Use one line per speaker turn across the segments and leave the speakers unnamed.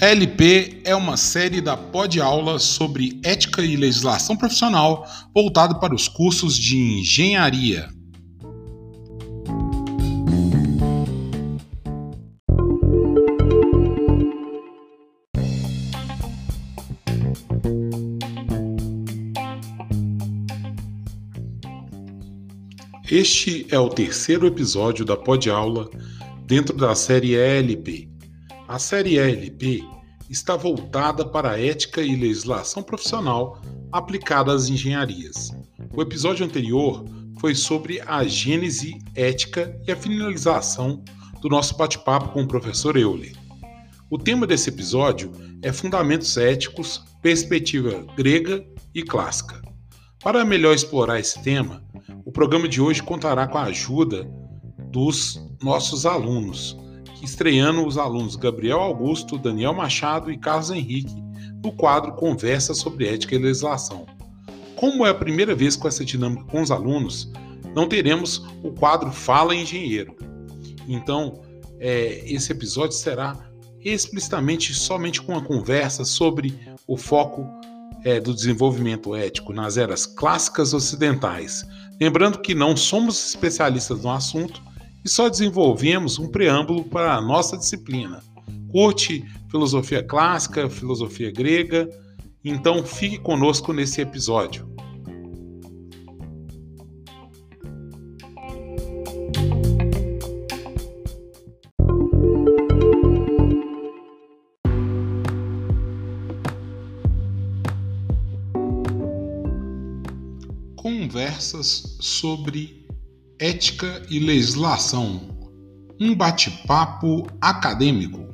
LP é uma série da Pod Aula sobre ética e legislação profissional voltado para os cursos de engenharia. Este é o terceiro episódio da Pod Aula dentro da série ELP a série ELP está voltada para a ética e legislação profissional aplicada às engenharias. O episódio anterior foi sobre a gênese ética e a finalização do nosso bate-papo com o professor Euler. O tema desse episódio é Fundamentos Éticos, Perspectiva Grega e Clássica. Para melhor explorar esse tema, o programa de hoje contará com a ajuda dos nossos alunos, estreando os alunos Gabriel Augusto, Daniel Machado e Carlos Henrique no quadro Conversa sobre Ética e Legislação. Como é a primeira vez com essa dinâmica com os alunos, não teremos o quadro Fala Engenheiro. Então, é, esse episódio será explicitamente somente com uma conversa sobre o foco é, do desenvolvimento ético nas eras clássicas ocidentais. Lembrando que não somos especialistas no assunto e só desenvolvemos um preâmbulo para a nossa disciplina. Curte filosofia clássica, filosofia grega? Então fique conosco nesse episódio. Conversas sobre Ética e Legislação um bate-papo acadêmico.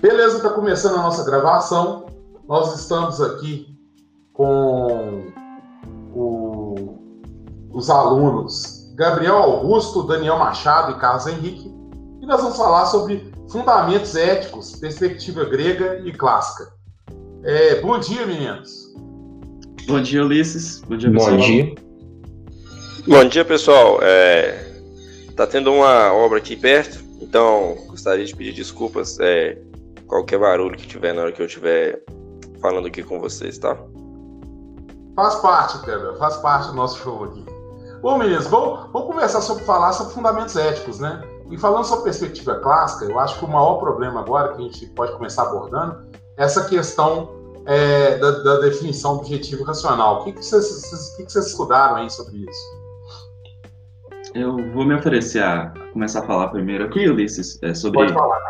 Beleza, está começando a nossa gravação. Nós estamos aqui com os alunos Gabriel Augusto, Daniel Machado e Carlos Henrique, e nós vamos falar sobre fundamentos éticos, perspectiva grega e clássica. É, bom dia, meninos.
Bom dia, Ulisses. Bom dia, pessoal.
Bom dia.
Bom dia, pessoal. É, tá tendo uma obra aqui perto, então gostaria de pedir desculpas é, qualquer barulho que tiver na hora que eu estiver falando aqui com vocês, tá?
Faz parte, Gabriel, faz parte do nosso show aqui. Bom, meninos, vamos, vamos conversar sobre falar sobre fundamentos éticos, né? E falando sobre perspectiva clássica, eu acho que o maior problema agora que a gente pode começar abordando é essa questão é, da, da, definição objetivo racional. O que, que, vocês, que, que vocês estudaram aí sobre isso?
Eu vou me oferecer a começar a falar primeiro aqui, Ulisses, é, sobre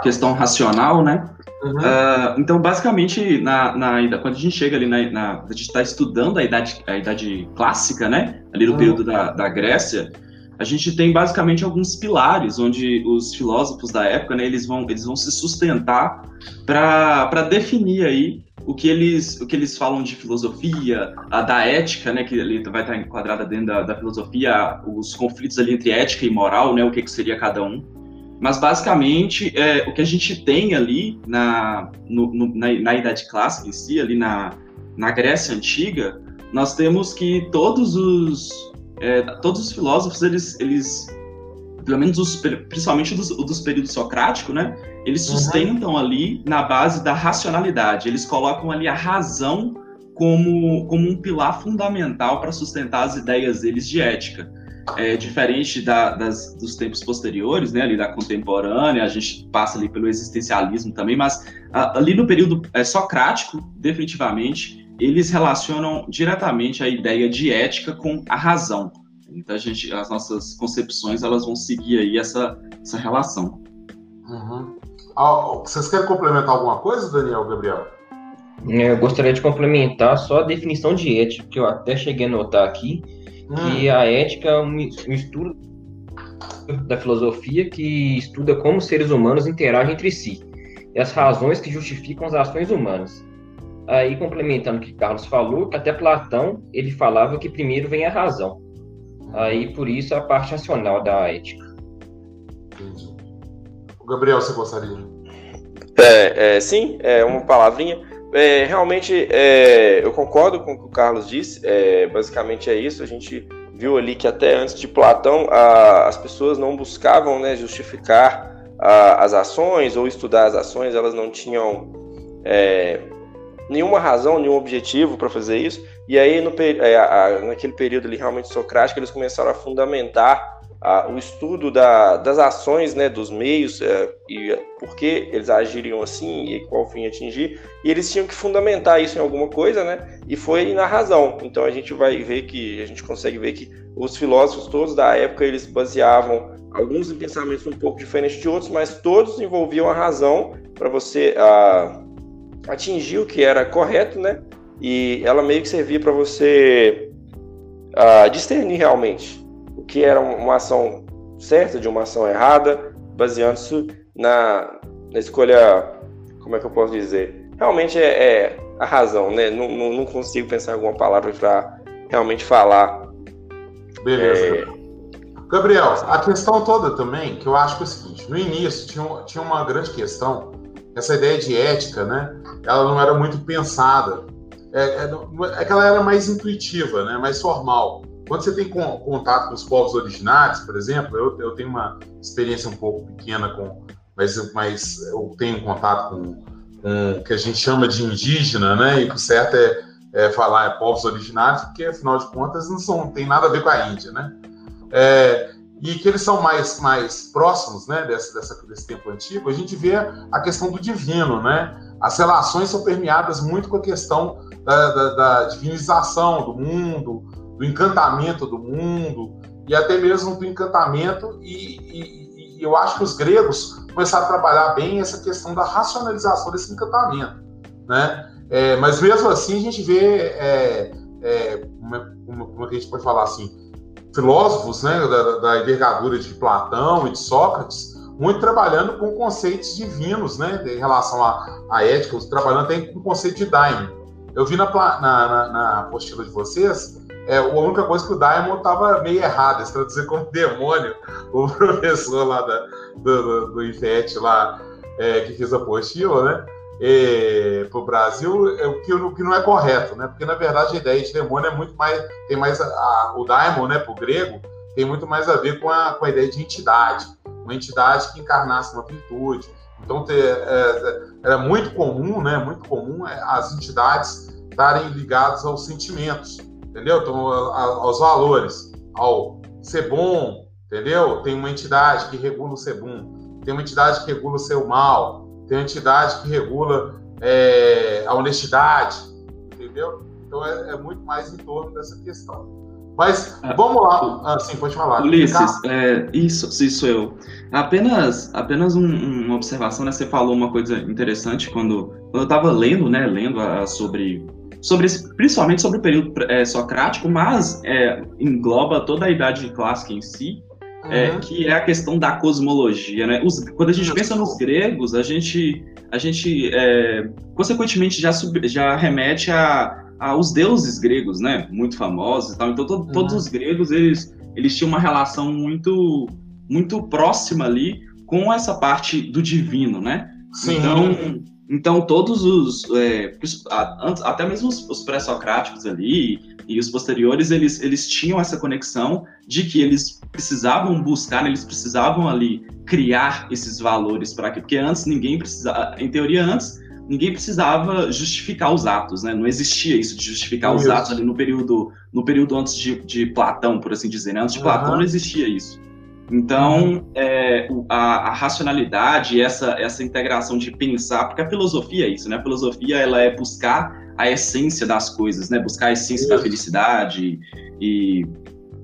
questão racional, né? Uhum. Uh, então, basicamente, na, na, quando a gente chega ali, na, na a gente está estudando a idade, a idade clássica, né? Ali no uhum. período da, da Grécia, a gente tem basicamente alguns pilares onde os filósofos da época, né, eles vão, eles vão se sustentar para definir aí o que eles o que eles falam de filosofia, a da ética, né, que ali vai estar enquadrada dentro da, da filosofia, os conflitos ali entre ética e moral, né, o que, que seria cada um. Mas basicamente é, o que a gente tem ali na, no, no, na, na Idade Clássica em si, ali na, na Grécia Antiga, nós temos que todos os é, todos os filósofos eles, eles pelo menos os, principalmente dos, dos períodos socrático, né? Eles sustentam uhum. ali na base da racionalidade. Eles colocam ali a razão como, como um pilar fundamental para sustentar as ideias deles de ética. É, diferente da, das, dos tempos posteriores, né, ali da contemporânea, a gente passa ali pelo existencialismo também, mas a, ali no período é, socrático, definitivamente, eles relacionam diretamente a ideia de ética com a razão. Então a gente, as nossas concepções elas vão seguir aí essa, essa relação.
Uhum. Ah, vocês querem complementar alguma coisa, Daniel, Gabriel?
É, eu gostaria de complementar só a definição de ética, que eu até cheguei a notar aqui, hum. que a ética é um estudo da filosofia que estuda como seres humanos interagem entre si e as razões que justificam as ações humanas. Aí, complementando o que Carlos falou, que até Platão ele falava que primeiro vem a razão. Aí, por isso, a parte racional da ética.
Entendi. O Gabriel, você gostaria?
É, é, sim, é uma palavrinha. É, realmente, é, eu concordo com o que o Carlos disse. É, basicamente é isso. A gente viu ali que até antes de Platão a, as pessoas não buscavam né, justificar a, as ações ou estudar as ações. Elas não tinham é, nenhuma razão, nenhum objetivo para fazer isso. E aí, no, é, a, naquele período ali realmente socrático, eles começaram a fundamentar o estudo da, das ações, né, dos meios, é, e por que eles agiriam assim e qual fim atingir, e eles tinham que fundamentar isso em alguma coisa, né, e foi na razão. Então a gente vai ver que, a gente consegue ver que os filósofos todos da época, eles baseavam alguns em pensamentos um pouco diferentes de outros, mas todos envolviam a razão para você atingir o que era correto, né, e ela meio que servia para você discernir realmente que era uma ação certa de uma ação errada, baseando-se na, na escolha, como é que eu posso dizer? Realmente é, é a razão, né? Não, não, não, consigo pensar alguma palavra para realmente falar.
Beleza. É... Gabriel, a questão toda também, que eu acho que é o seguinte, no início tinha, tinha uma grande questão, essa ideia de ética, né? Ela não era muito pensada. É, é, é que ela era mais intuitiva, né? Mais formal. Quando você tem contato com os povos originários, por exemplo, eu, eu tenho uma experiência um pouco pequena com, mas, mas eu tenho contato com, com o que a gente chama de indígena, né? E o certo é, é falar é povos originários, porque afinal de contas não são, tem nada a ver com a Índia, né? É, e que eles são mais, mais próximos, né? Desse, dessa, desse tempo antigo, a gente vê a questão do divino, né? As relações são permeadas muito com a questão da, da, da divinização do mundo, do encantamento do mundo e até mesmo do encantamento e, e, e, eu acho que os gregos começaram a trabalhar bem essa questão da racionalização desse encantamento, né? É, mas mesmo assim a gente vê é, é, como, como, a gente pode falar assim filósofos, né, da, da envergadura de Platão e de Sócrates muito trabalhando com conceitos divinos, né, em relação à, à ética, trabalhando até com o conceito de daimon. Eu vi na, na, na, na apostila de vocês é, a única coisa que o Diamond estava meio errado, se traduzir como demônio, o professor lá da, do, do, do IFET lá, é, que fez a apostila, né? É, para o Brasil, é, o, que, o que não é correto, né? Porque na verdade a ideia de demônio é muito mais. Tem mais a, a, o daimon, né, para o grego, tem muito mais a ver com a, com a ideia de entidade, uma entidade que encarnasse uma virtude. Então ter, é, era muito comum, né? Muito comum é, as entidades estarem ligadas aos sentimentos entendeu? Então, aos valores, ao ser bom, entendeu? Tem uma entidade que regula o ser bom, tem uma entidade que regula o seu mal, tem uma entidade que regula é, a honestidade, entendeu? Então é, é, muito mais em torno dessa questão. Mas ah, vamos lá, ah, sim, pode falar.
Ulisses, é, isso, isso eu. Apenas, apenas um, uma observação, né? Você falou uma coisa interessante quando, quando eu estava lendo, né? Lendo a, sobre sobre esse, principalmente sobre o período é, socrático, mas é, engloba toda a idade clássica em si, uhum. é, que é a questão da cosmologia, né? Os, quando a gente pensa nos gregos, a gente, a gente é, consequentemente já, sub, já remete a, aos deuses gregos, né? Muito famosos e tal. Então to, uhum. todos os gregos eles, eles tinham uma relação muito muito próxima ali com essa parte do divino, né? Sim. Então então, todos os. É, até mesmo os, os pré-socráticos ali e os posteriores, eles, eles tinham essa conexão de que eles precisavam buscar, eles precisavam ali criar esses valores para que. Porque antes ninguém precisava. Em teoria, antes ninguém precisava justificar os atos, né? Não existia isso de justificar os atos ali no período, no período antes de, de Platão, por assim dizer. Né? Antes de uhum. Platão não existia isso. Então, é, a, a, racionalidade, essa, essa integração de pensar, porque a filosofia é isso, né? A filosofia ela é buscar a essência das coisas, né? Buscar a essência isso. da felicidade e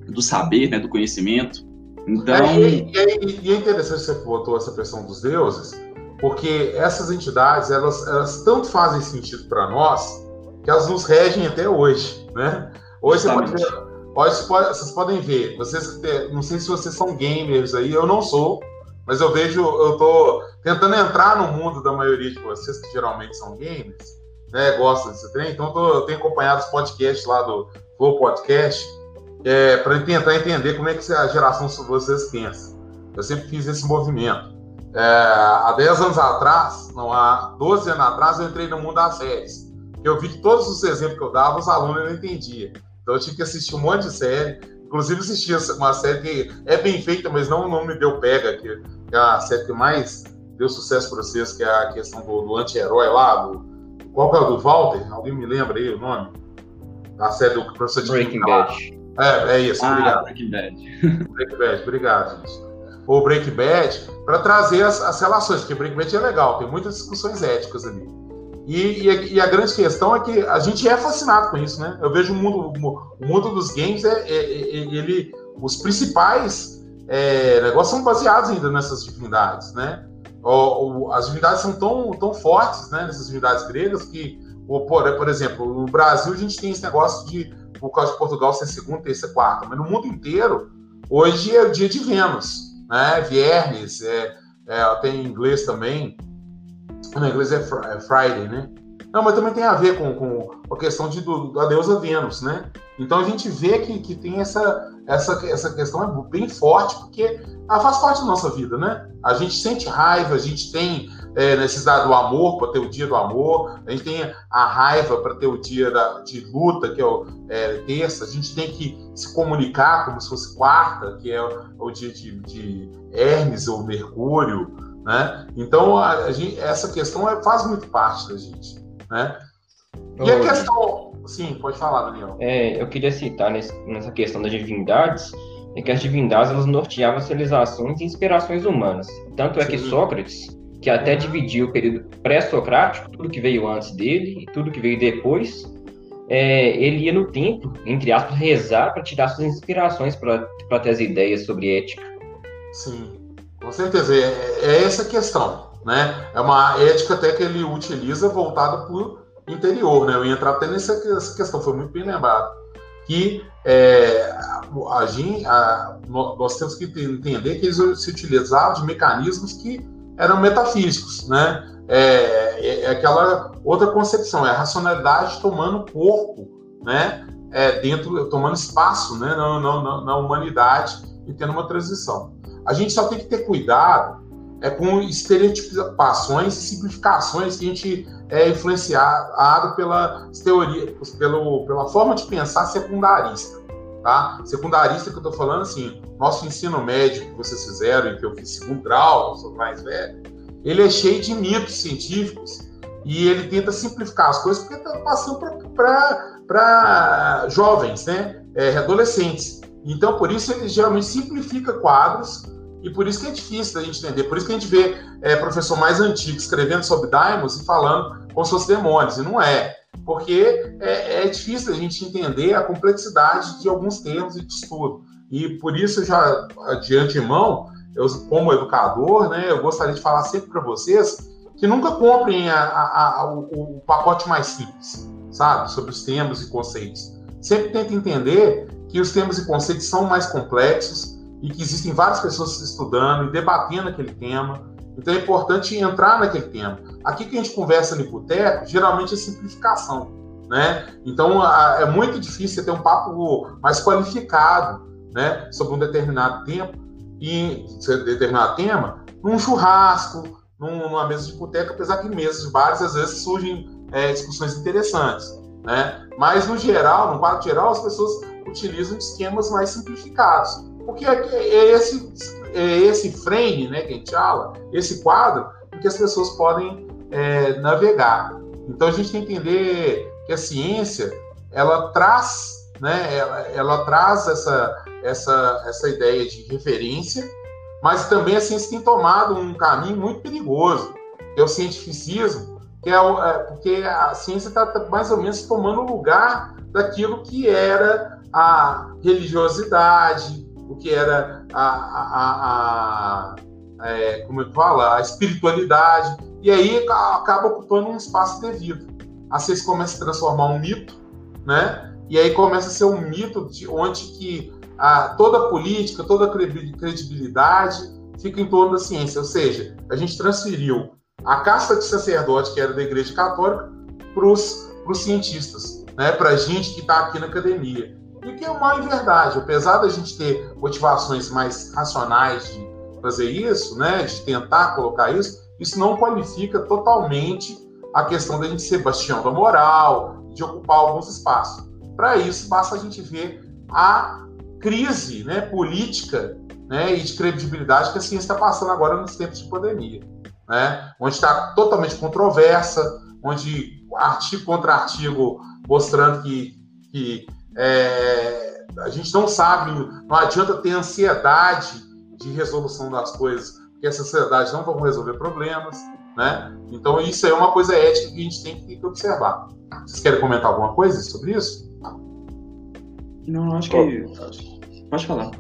do saber, né? Do conhecimento. Então. É,
e, e, e, é interessante você botou essa questão dos deuses, porque essas entidades elas, elas tanto fazem sentido para nós que elas nos regem até hoje, né? Hoje Justamente. você pode ver vocês podem ver, vocês, não sei se vocês são gamers aí, eu não sou, mas eu vejo, eu tô tentando entrar no mundo da maioria de vocês, que geralmente são gamers, né, gostam desse trem, então eu, tô, eu tenho acompanhado os podcasts lá do Flow Podcast, é, para tentar entender como é que a geração de vocês pensa. Eu sempre fiz esse movimento. É, há 10 anos atrás, não há 12 anos atrás, eu entrei no mundo das séries. Eu vi que todos os exemplos que eu dava, os alunos não entendiam. Então eu tive que assistir um monte de série. Inclusive assisti uma série que é bem feita, mas não, não me deu pega, que é a série que mais deu sucesso para vocês, que é a questão do, do anti-herói lá, do, qual que é o do Walter? Alguém me lembra aí o nome? Da série do professor de
Breaking Bad.
É, é isso,
ah,
obrigado.
Breaking Bad.
Breaking Bad, obrigado, gente. O Breaking Bad, para trazer as, as, relações, porque Breaking Bad é legal, tem muitas discussões éticas ali. E, e, a, e, a, grande questão é que a gente é fascinado com isso, né? Eu vejo o mundo, o mundo dos games, é, é, é ele, os principais é, negócios são baseados ainda nessas divindades, né? O, o, as divindades são tão, tão fortes, né? Nessas divindades gregas que, por, por exemplo, no Brasil a gente tem esse negócio de por causa de Portugal ser segunda, terça, quarta, mas no mundo inteiro, hoje é o dia de Vênus, né? Viernes, é, é, tem em inglês também, no inglês é, é Friday, né? Não, mas também tem a ver com, com a questão de, do, da deusa Vênus, né? Então a gente vê que, que tem essa, essa, essa questão é bem forte, porque ela faz parte da nossa vida, né? A gente sente raiva, a gente tem é, necessidade do amor para ter o dia do amor, a gente tem a raiva para ter o dia da, de luta, que é o é, terça, a gente tem que se comunicar como se fosse quarta, que é o, o dia de, de Hermes ou Mercúrio, né? Então a, a gente, essa questão é, faz muito parte da gente, né? E a questão, sim, pode falar, Daniel.
É, eu queria citar nesse, nessa questão das divindades, é que as divindades elas norteavam civilizações e inspirações humanas. Tanto é que Sócrates que até dividiu o período pré-socrático, tudo que veio antes dele e tudo que veio depois, é, ele ia no templo, entre aspas, rezar para tirar suas inspirações para ter as ideias sobre ética.
Sim, com certeza. É, é essa a questão. Né? É uma ética até que ele utiliza voltada para o interior. Né? Eu ia entrar até nessa questão, foi muito bem lembrado. Que é, a, a, nós temos que entender que eles se utilizavam de mecanismos que eram metafísicos, né? É, é, é, aquela outra concepção, é a racionalidade tomando corpo, né? É, dentro, tomando espaço, né? Na, na, na, humanidade e tendo uma transição. A gente só tem que ter cuidado é com estereotipações e simplificações que a gente é influenciado pela teoria, pelo, pela forma de pensar secundarista. Tá? Secundarista que eu estou falando, assim, nosso ensino médio que vocês fizeram, e que eu fiz segundo grau, eu sou mais velho, ele é cheio de mitos científicos e ele tenta simplificar as coisas porque está passando para jovens, né? É, adolescentes. Então, por isso, ele geralmente simplifica quadros e por isso que é difícil da gente entender. Por isso que a gente vê é, professor mais antigo escrevendo sobre daimons e falando como se fossem demônios, e não é porque é, é difícil a gente entender a complexidade de alguns termos e de estudo. E por isso, já de antemão, eu, como educador, né, eu gostaria de falar sempre para vocês que nunca comprem a, a, a, o, o, pacote mais simples, sabe, sobre os termos e conceitos. Sempre tente entender que os termos e conceitos são mais complexos e que existem várias pessoas estudando e debatendo aquele tema então é importante entrar naquele tema. Aqui que a gente conversa no boteco, geralmente é simplificação, né? Então é muito difícil ter um papo mais qualificado, né, sobre um determinado tempo e determinado tema, num churrasco, numa mesa de boteco, apesar que em mesas de bares às vezes surgem é, discussões interessantes, né? Mas no geral, no quadro geral, as pessoas utilizam esquemas mais simplificados, porque é, é esse é esse frame, né, que a gente fala, esse quadro, em que as pessoas podem é, navegar. Então a gente tem que entender que a ciência ela traz, né, ela, ela traz essa, essa, essa ideia de referência, mas também a ciência tem tomado um caminho muito perigoso, que é o cientificismo, que é, é porque a ciência está tá mais ou menos tomando o lugar daquilo que era a religiosidade, o que era a, a, a, é, como eu falo, a espiritualidade, e aí acaba ocupando um espaço devido. Assim se começa a transformar um mito, né? E aí começa a ser um mito de onde que a, toda a política, toda a credibilidade fica em torno da ciência. Ou seja, a gente transferiu a casta de sacerdote, que era da Igreja Católica, para os cientistas, né? para a gente que está aqui na academia. E que é uma verdade, apesar da gente ter motivações mais racionais de, fazer isso, né, de tentar colocar isso, isso não qualifica totalmente a questão da gente ser bastião da moral, de ocupar alguns espaços. Para isso, basta a gente ver a crise né, política né, e de credibilidade que a ciência está passando agora nos tempos de pandemia. Né, onde está totalmente controversa, onde artigo contra artigo mostrando que, que é, a gente não sabe, não adianta ter ansiedade de resolução das coisas, porque essa ansiedade não vão resolver problemas. Né? Então, isso é uma coisa ética que a gente tem que observar. Vocês querem comentar alguma coisa sobre isso?
Não, acho que. Pode falar.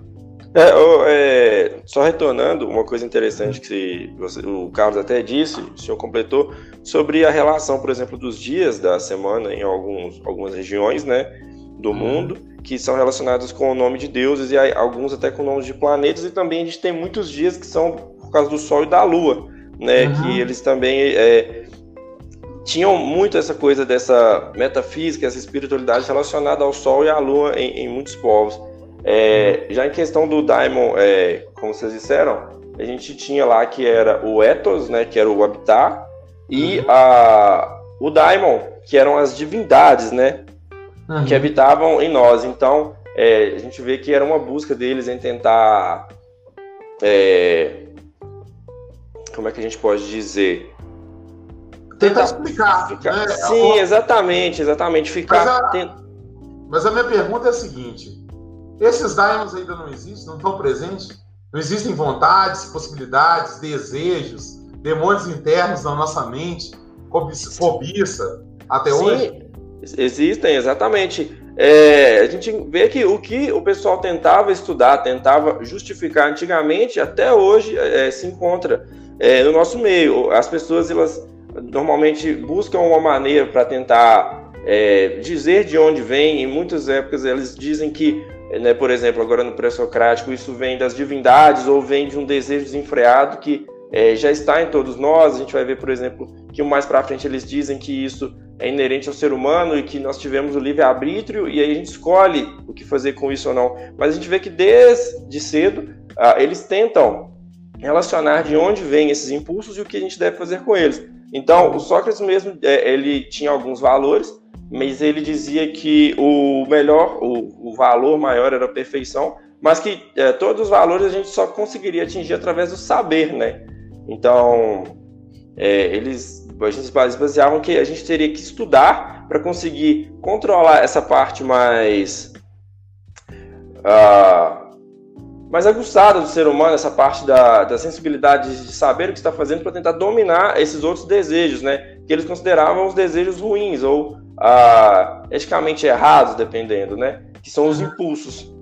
É, é, só retornando, uma coisa interessante que você, o Carlos até disse, o senhor completou, sobre a relação, por exemplo, dos dias da semana em alguns, algumas regiões né, do uhum. mundo, que são relacionados com o nome de deuses, e alguns até com nomes de planetas, e também a gente tem muitos dias que são por causa do Sol e da Lua, né, uhum. que eles também é, tinham muito essa coisa dessa metafísica, essa espiritualidade relacionada ao Sol e à Lua em, em muitos povos. É, já em questão do Daimon, é, como vocês disseram, a gente tinha lá que era o Ethos, né, que era o habitar, e uhum. a, o Daimon, que eram as divindades, né, uhum. que habitavam em nós. Então, é, a gente vê que era uma busca deles em tentar. É, como é que a gente pode dizer?
Tentar, tentar explicar. Ficar, né?
Sim, exatamente, exatamente. Ficar.
Mas a, tent... mas a minha pergunta é a seguinte: esses daimons ainda não existem, não estão presentes? Não existem vontades, possibilidades, desejos, demônios internos na nossa mente, cobiça, cobiça até Sim, hoje?
Existem, exatamente. É, a gente vê que o que o pessoal tentava estudar, tentava justificar antigamente, até hoje é, se encontra é, no nosso meio. As pessoas elas normalmente buscam uma maneira para tentar é, dizer de onde vem. Em muitas épocas eles dizem que né, por exemplo, agora no pré-socrático, isso vem das divindades ou vem de um desejo desenfreado que é, já está em todos nós. A gente vai ver, por exemplo, que mais para frente eles dizem que isso é inerente ao ser humano e que nós tivemos o livre-arbítrio e aí a gente escolhe o que fazer com isso ou não. Mas a gente vê que desde cedo ah, eles tentam relacionar de onde vêm esses impulsos e o que a gente deve fazer com eles. Então, o Sócrates mesmo, é, ele tinha alguns valores, mas ele dizia que o melhor, o, o valor maior era a perfeição, mas que é, todos os valores a gente só conseguiria atingir através do saber, né? Então, é, eles, eles baseavam que a gente teria que estudar para conseguir controlar essa parte mais uh, mais aguçada do ser humano, essa parte da, da sensibilidade de saber o que está fazendo para tentar dominar esses outros desejos, né? Que eles consideravam os desejos ruins ou ah, eticamente errados, dependendo, né? Que são os impulsos.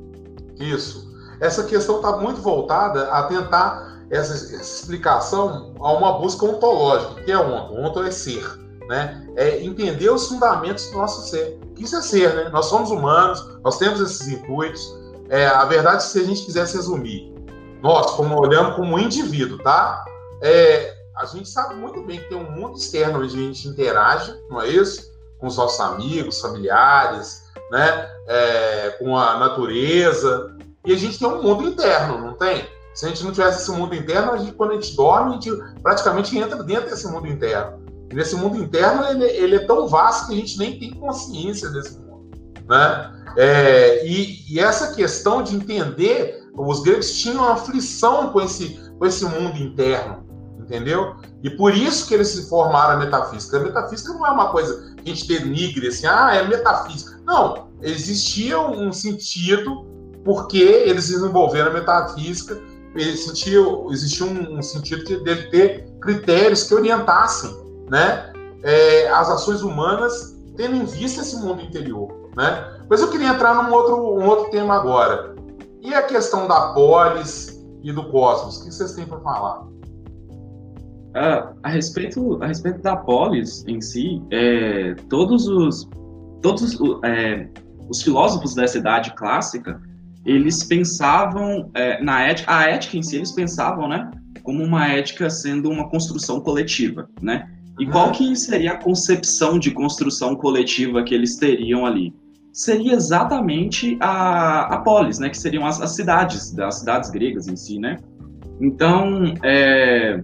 Isso. Essa questão está muito voltada a tentar essa, explicação a uma busca ontológica, que é uma, onto é ser, né? É entender os fundamentos do nosso ser. Isso é ser, né? Nós somos humanos, nós temos esses intuitos. É, a verdade, se a gente quisesse resumir, nós, como olhamos como indivíduo, tá? É, a gente sabe muito bem que tem um mundo externo onde a gente interage, não é isso? com os nossos amigos, familiares, né? É, com a natureza. E a gente tem um mundo interno, não tem? Se a gente não tivesse esse mundo interno, a gente, quando a gente dorme, a gente praticamente entra dentro desse mundo interno. E nesse mundo interno, ele, ele, é tão vasto que a gente nem tem consciência desse mundo. Né? É, e, e, essa questão de entender, os gregos tinham aflição com esse, com esse mundo interno, entendeu? E por isso que eles se formaram a metafísica. A metafísica não é uma coisa que a gente denigre assim, ah, é metafísica. Não, existia um sentido porque eles desenvolveram a metafísica, existia, existia um, sentido de, dele ter critérios que orientassem né, é, as ações humanas tendo em vista esse mundo interior. Né? Mas eu queria entrar num outro, um outro tema agora. E a questão da polis e do cosmos? O que vocês têm para falar?
Uh, a respeito a respeito da polis em si, é, todos os todos é, os filósofos dessa idade clássica eles pensavam é, na ética a ética em si eles pensavam né como uma ética sendo uma construção coletiva né? E uhum. qual que seria a concepção de construção coletiva que eles teriam ali? Seria exatamente a, a polis né que seriam as, as cidades das cidades gregas em si né? Então, é,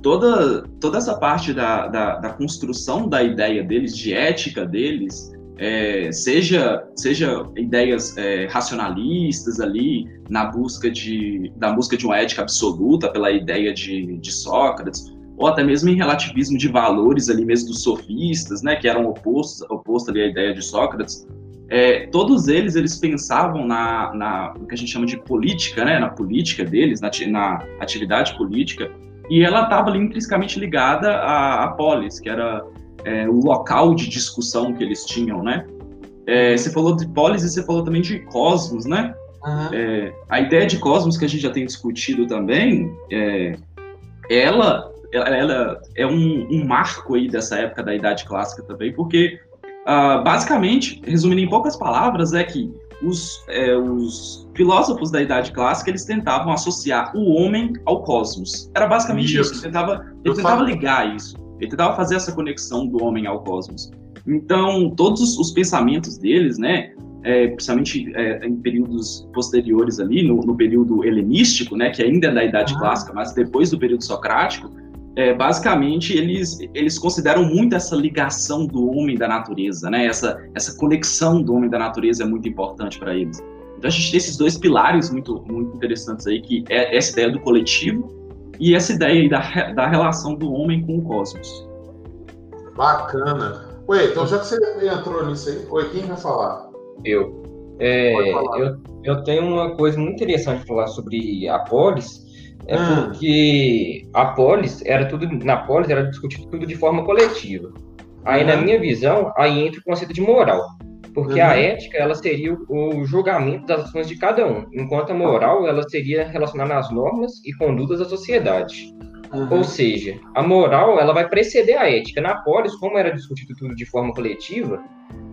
toda, toda essa parte da, da, da, construção da ideia deles, de ética deles, é, seja, seja ideias é, racionalistas ali, na busca de, da busca de uma ética absoluta pela ideia de, de Sócrates, ou até mesmo em relativismo de valores ali mesmo dos sofistas, né, que eram opostos, opostos ali à ideia de Sócrates, é, todos eles eles pensavam na, na no que a gente chama de política, né, na política deles, na, na atividade política, e ela estava intrinsecamente ligada à, à polis, que era é, o local de discussão que eles tinham, né? É, você falou de polis e você falou também de cosmos, né? Uhum. É, a ideia de cosmos que a gente já tem discutido também, é, ela, ela é um, um, marco aí dessa época da Idade Clássica também, porque uh, basicamente, resumindo em poucas palavras, é que os, é, os, filósofos da Idade Clássica eles tentavam associar o homem ao cosmos. Era basicamente isso. isso. Ele tentava, ele tentava ligar isso. Ele tentava fazer essa conexão do homem ao cosmos. Então, todos os, os pensamentos deles, né, é, principalmente é, em períodos posteriores ali, no, no, período helenístico, né, que ainda é da Idade ah. Clássica, mas depois do período socrático, é, basicamente eles, eles consideram muito essa ligação do homem da natureza, né, essa, essa conexão do homem da natureza é muito importante para eles. Então a gente tem esses dois pilares muito, muito interessantes aí, que é essa ideia do coletivo e essa ideia da, da relação do homem com o cosmos.
Bacana. Oi, então já que você entrou nisso aí, oi, quem vai falar?
Eu. É, eu, eu tenho uma coisa muito interessante para falar sobre a polis, é hum. porque a polis era tudo, na polis era discutido tudo de forma coletiva. Aí, hum. na minha visão, aí entra o conceito de moral. Porque uhum. a ética, ela seria o julgamento das ações de cada um, enquanto a moral, ela seria relacionada às normas e condutas da sociedade. Uhum. Ou seja, a moral, ela vai preceder a ética. Na polis, como era discutido tudo de forma coletiva,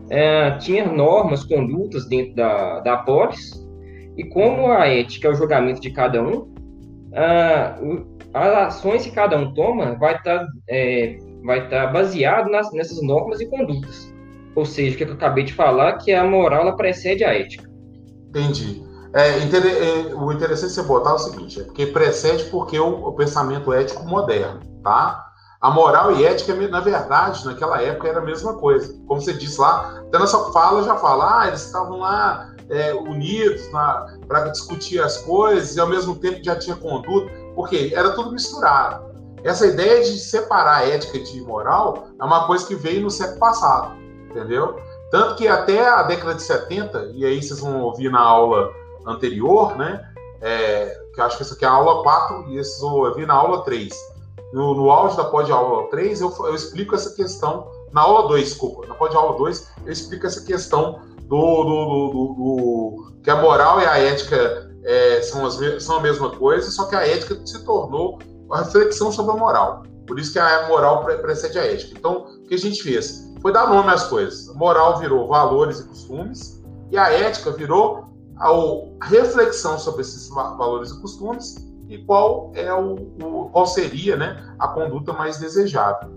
é, tinha normas, condutas dentro da, da polis, e como a ética é o julgamento de cada um, é, as ações que cada um toma vai estar tá, é, vai tá baseado nas, nessas normas e condutas. Ou seja, o que eu acabei de falar, que a moral ela precede a ética.
Entendi. É, é, o interessante você botar é o seguinte, é porque precede porque o, o pensamento ético moderno, tá? A moral e ética, na verdade, naquela época era a mesma coisa. Como você disse lá, até na sua fala já fala, ah, eles estavam lá é, unidos para discutir as coisas e ao mesmo tempo já tinha conduta, porque era tudo misturado. Essa ideia de separar ética de moral é uma coisa que veio no século passado entendeu? Tanto que até a década de 70, e aí vocês vão ouvir na aula anterior, né? É, que eu acho que essa aqui é a aula 4 e esses vão ouvir na aula 3. No, no auge da pode aula 3, eu, eu explico essa questão. Na aula 2, desculpa, na pode aula 2, eu explico essa questão do, do, do, do que a moral e a ética é, são, as, são a mesma coisa, só que a ética se tornou a reflexão sobre a moral. Por isso que a moral precede a ética. Então, o que a gente fez? Foi dar nome às coisas. A moral virou valores e costumes, e a ética virou a reflexão sobre esses valores e costumes e qual é o, o qual seria né, a conduta mais desejável.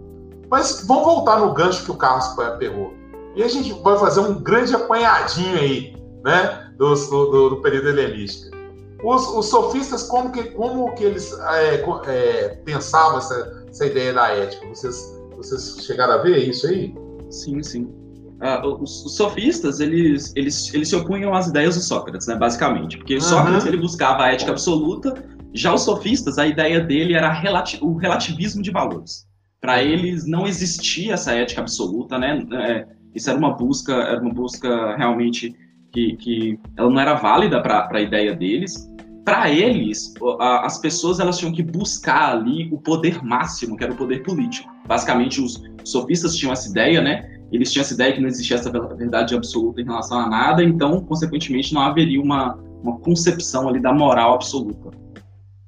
Mas vamos voltar no gancho que o Carlos pegou. E a gente vai fazer um grande apanhadinho aí, né, do, do, do período helenístico. Os, os, sofistas, como que, como que eles é, é, pensavam essa, essa ideia da ética? Vocês, vocês chegaram a ver isso aí?
Sim, sim. Uh, os, os, sofistas, eles, eles, eles se opunham às ideias do Sócrates, né, basicamente. Porque uhum. Sócrates, ele buscava a ética absoluta, já os sofistas, a ideia dele era relati o relativismo de valores. Para eles, não existia essa ética absoluta, né? É, isso era uma busca, era uma busca realmente que, que ela não era válida para a ideia deles. Para eles, as pessoas elas tinham que buscar ali o poder máximo, que era o poder político. Basicamente, os sofistas tinham essa ideia, né? Eles tinham essa ideia que não existia essa verdade absoluta em relação a nada, então, consequentemente, não haveria uma, uma concepção ali da moral absoluta.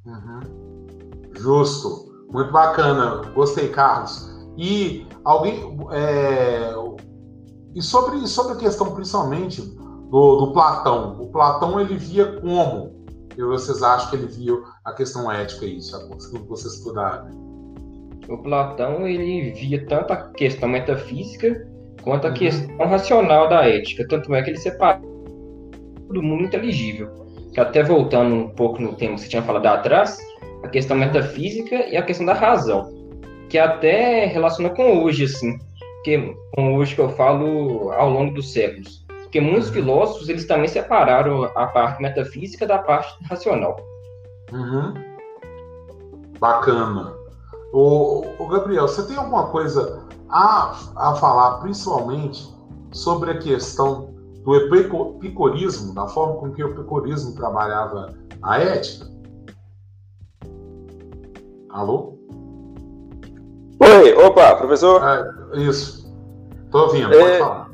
Uhum. Justo. Muito bacana. Gostei, Carlos. E alguém. É... E sobre, sobre a questão, principalmente, do, do Platão. O Platão ele via como? E vocês acham que ele viu a questão ética isso, que vocês estudaram?
o Platão ele via tanto a questão metafísica quanto a uhum. questão racional da ética. Tanto é que ele separa do mundo inteligível. Que até voltando um pouco no tema que você tinha falado atrás, a questão metafísica e a questão da razão, que até relaciona com hoje, assim, que com hoje que eu falo ao longo dos séculos. Porque muitos filósofos, eles também separaram a parte metafísica da parte racional.
Uhum. Bacana. O, o, Gabriel, você tem alguma coisa a, a falar, principalmente, sobre a questão do epicurismo, da forma com que o epicurismo trabalhava a ética? Alô?
Oi, opa, professor?
É, isso. Tô ouvindo, é... pode falar.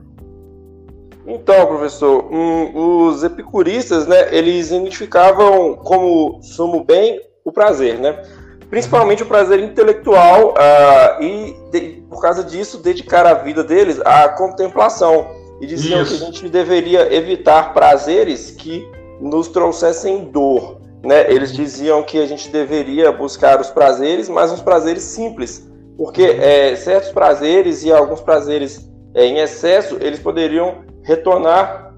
Então, professor, um, os epicuristas, né, eles identificavam como sumo bem o prazer, né? Principalmente o prazer intelectual uh, e, de, por causa disso, dedicar a vida deles à contemplação. E diziam Isso. que a gente deveria evitar prazeres que nos trouxessem dor. Né? Eles diziam que a gente deveria buscar os prazeres, mas uns prazeres simples, porque é, certos prazeres e alguns prazeres é, em excesso, eles poderiam retornar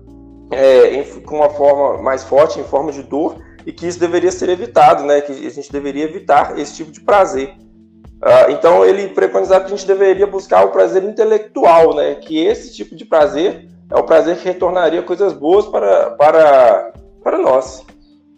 é, em, com uma forma mais forte, em forma de dor, e que isso deveria ser evitado, né? que a gente deveria evitar esse tipo de prazer. Uh, então ele preconizava que a gente deveria buscar o prazer intelectual, né? que esse tipo de prazer é o prazer que retornaria coisas boas para, para, para nós.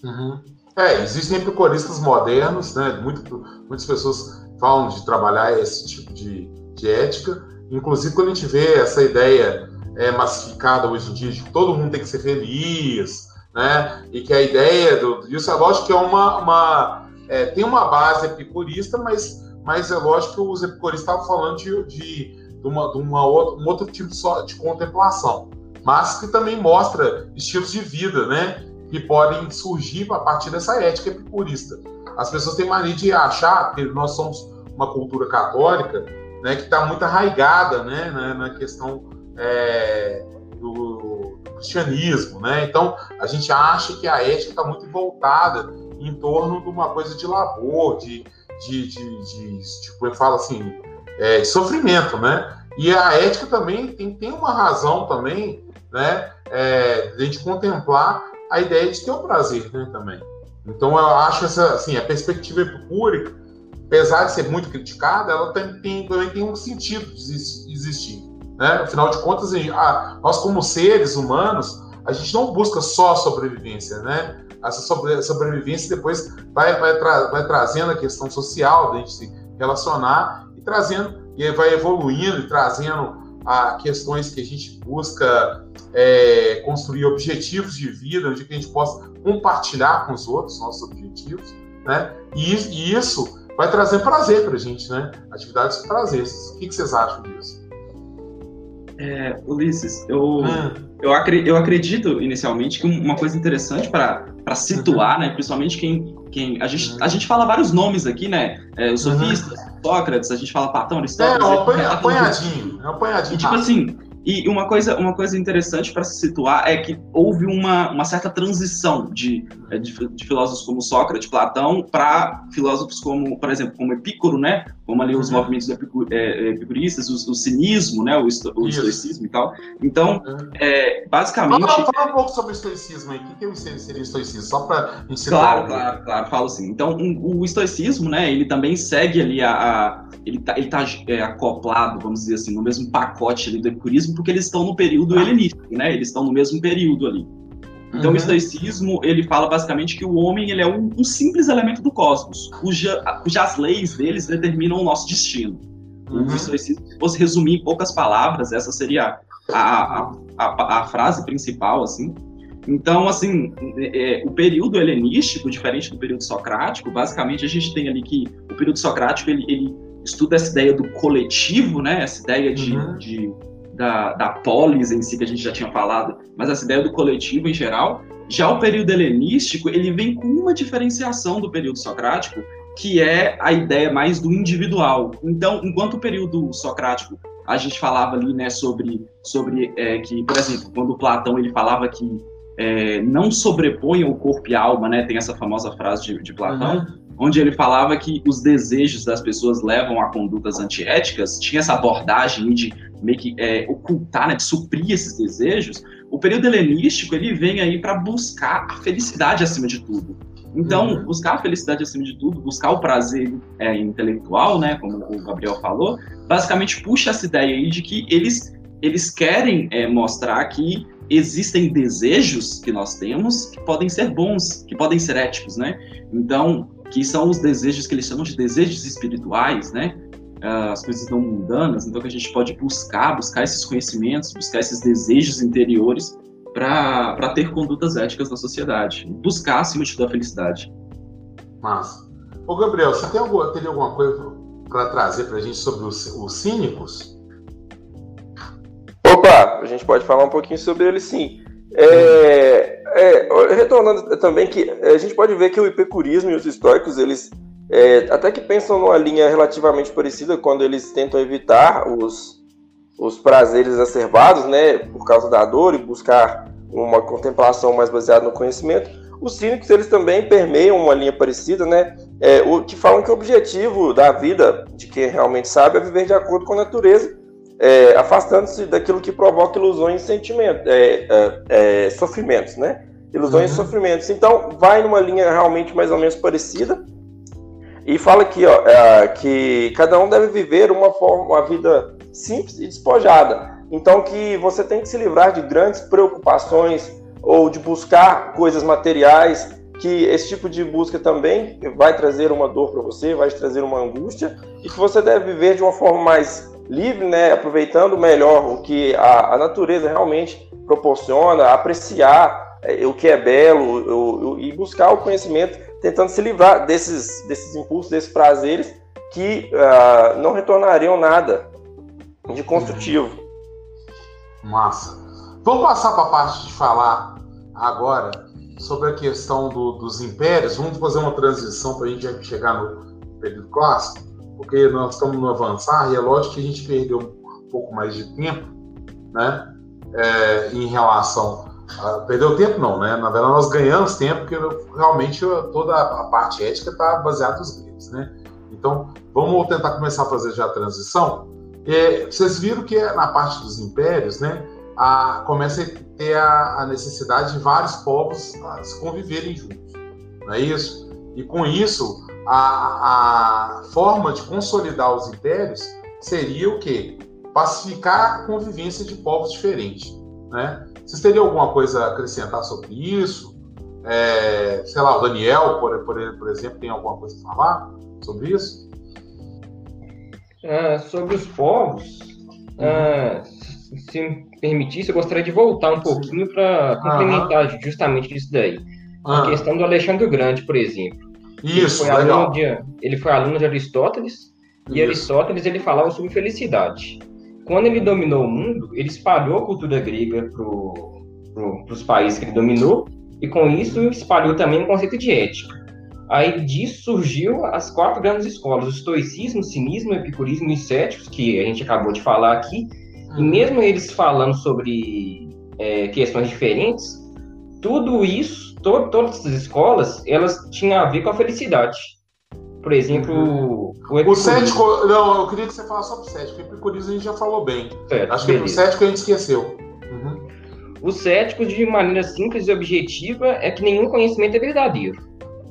Uhum. É, existem epicuristas modernos, né? Muito, muitas pessoas falam de trabalhar esse tipo de, de ética. Inclusive, quando a gente vê essa ideia é, massificada hoje em dia de que todo mundo tem que ser feliz, né? E que a ideia do. Isso é lógico que é uma. uma é, tem uma base epicurista, mas, mas é lógico que os epicuristas estavam falando de, de, de, uma, de uma outra, um outro tipo de, de contemplação, mas que também mostra estilos de vida, né? Que podem surgir a partir dessa ética epicurista. As pessoas têm mania de achar que nós somos uma cultura católica né, que está muito arraigada né, na, na questão é, do, do, cristianismo, né? Então a gente acha que a ética está muito voltada em torno de uma coisa de labor, de, de, de, de tipo eu falo assim, é, sofrimento, né? E a ética também tem, tem uma razão também, né? É, de a gente contemplar a ideia de ter o prazer, né? Também. Então eu acho essa, assim, a perspectiva epicúrica, apesar de ser muito criticada, ela também tem, também tem um sentido de existir. Né? Afinal de contas, a, nós como seres humanos, a gente não busca só sobrevivência, né? Essa sobre, sobrevivência depois vai, vai, tra, vai trazendo a questão social, da gente se relacionar e trazendo, e vai evoluindo e trazendo a questões que a gente busca é, construir objetivos de vida, onde a gente possa compartilhar com os outros nossos objetivos, né? E, e isso vai trazer prazer para a gente, né? Atividades de prazer. O que, que vocês acham disso?
É, Ulisses, eu, ah. eu, acri, eu acredito inicialmente que uma coisa interessante para situar, uhum. né, principalmente quem, quem a, gente, uhum. a gente fala vários nomes aqui, né, é, os sofistas, uhum. Sócrates, a gente fala Platão, Aristóteles.
É, é, um apanhadinho, é um apanhadinho.
E, tipo assim, e uma coisa, uma coisa interessante para se situar é que houve uma, uma certa transição de, é, de, de filósofos como Sócrates, Platão, para filósofos como, por exemplo, como Epicuro, né? Como ali os uhum. movimentos epicur, é, epicuristas, o, o, cinismo, né? O, esto, o estoicismo e tal. Então, uhum. é, basicamente.
Fala, fala, um pouco sobre o estoicismo aí. O que, que seria o estoicismo? Só para
ensinar. Claro, claro, claro, falo sim. Então, um, o estoicismo, né? Ele também segue ali a. a ele tá, ele tá é, acoplado, vamos dizer assim, no mesmo pacote ali do epicurismo porque eles estão no período helenístico, né? Eles estão no mesmo período ali. Então, uhum. o estoicismo, ele fala basicamente que o homem ele é um, um simples elemento do cosmos, cuja, cujas leis deles determinam o nosso destino. Uhum. O estoicismo, se fosse resumir em poucas palavras, essa seria a, a, a, a frase principal, assim. Então, assim, é, o período helenístico, diferente do período socrático, basicamente a gente tem ali que o período socrático, ele, ele estuda essa ideia do coletivo, né? Essa ideia de, uhum. de da, da polis em si, que a gente já tinha falado, mas essa ideia do coletivo em geral. Já o período helenístico, ele vem com uma diferenciação do período socrático, que é a ideia mais do individual. Então, enquanto o período socrático a gente falava ali, né, sobre, sobre é, que, por exemplo, quando Platão ele falava que é, não sobrepõe o corpo e a alma, né, tem essa famosa frase de, de Platão, uhum. Onde ele falava que os desejos das pessoas levam a condutas antiéticas, tinha essa abordagem de meio que é, ocultar, né, de suprir esses desejos, o período helenístico ele vem aí para buscar a felicidade acima de tudo. Então, uhum. buscar a felicidade acima de tudo, buscar o prazer é, intelectual, né, como o Gabriel falou, basicamente puxa essa ideia aí de que eles, eles querem é, mostrar que existem desejos que nós temos que podem ser bons, que podem ser éticos, né? Então, que são os desejos que eles chamam de desejos espirituais, né? Ah, as coisas não mundanas, então que a gente pode buscar, buscar esses conhecimentos, buscar esses desejos interiores para ter condutas éticas na sociedade, buscar acima de tudo a felicidade.
Massa. Ô Gabriel, você tem alguma, teria alguma coisa para trazer para a gente sobre os, os cínicos?
Opa, a gente pode falar um pouquinho sobre eles sim. É, é, retornando também que a gente pode ver que o epicurismo e os estoicos eles é, até que pensam numa linha relativamente parecida quando eles tentam evitar os, os prazeres exacerbados, né, por causa da dor e buscar uma contemplação mais baseada no conhecimento. Os cínicos eles também permeiam uma linha parecida, né, é, o, que falam que o objetivo da vida de quem realmente sabe é viver de acordo com a natureza, é, afastando-se daquilo que provoca ilusões e sentimentos, é, é, é, sofrimentos, né? Ilusões uhum. e sofrimentos. Então, vai numa linha realmente mais ou menos parecida e fala aqui, ó, é, que cada um deve viver uma forma, uma vida simples e despojada. Então que você tem que se livrar de grandes preocupações ou de buscar coisas materiais, que esse tipo de busca também vai trazer uma dor para você, vai trazer uma angústia, e que você deve viver de uma forma mais livre, né, aproveitando melhor o que a, a natureza realmente proporciona, apreciar é, o que é belo o, o, e buscar o conhecimento tentando se livrar desses, desses impulsos, desses prazeres que uh, não retornariam nada de construtivo.
Massa. Vamos passar para a parte de falar agora sobre a questão do, dos impérios. Vamos fazer uma transição para a gente chegar no período clássico, porque nós estamos no avançar e é lógico que a gente perdeu um pouco mais de tempo, né, é, em relação ah, perdeu tempo não, né? Na verdade nós ganhamos tempo porque realmente toda a parte ética está baseada nos gregos, né? Então vamos tentar começar a fazer já a transição. É, vocês viram que na parte dos impérios, né? A, começa a ter a, a necessidade de vários povos se conviverem juntos, não é isso? E com isso a, a forma de consolidar os impérios seria o quê? Pacificar a convivência de povos diferentes, né? Vocês teriam alguma coisa a acrescentar sobre isso? É, sei lá, o Daniel, por, por, por, exemplo, tem alguma coisa a falar sobre isso?
Ah, sobre os povos, ah, se me permitisse, eu gostaria de voltar um pouquinho para complementar uhum. justamente isso daí. Uhum. A questão do Alexandre Grande, por exemplo.
Isso,
ele foi legal. Aluno de, ele foi aluno de Aristóteles, isso. e Aristóteles ele falava sobre felicidade quando ele dominou o mundo, ele espalhou a cultura grega para pro, os países que ele dominou, e com isso espalhou também o conceito de ética. Aí disso surgiu as quatro grandes escolas: o estoicismo, o cinismo, o epicurismo e os céticos, que a gente acabou de falar aqui. E uhum. mesmo eles falando sobre é, questões diferentes, tudo isso, to todas as escolas, elas tinham a ver com a felicidade. Por exemplo, uhum.
o, o cético. Não, eu queria que você falasse sobre o cético. O epicurismo a gente já falou bem. Certo, Acho beleza. que o cético a gente esqueceu. Uhum.
O cético, de maneira simples e objetiva, é que nenhum conhecimento é verdadeiro.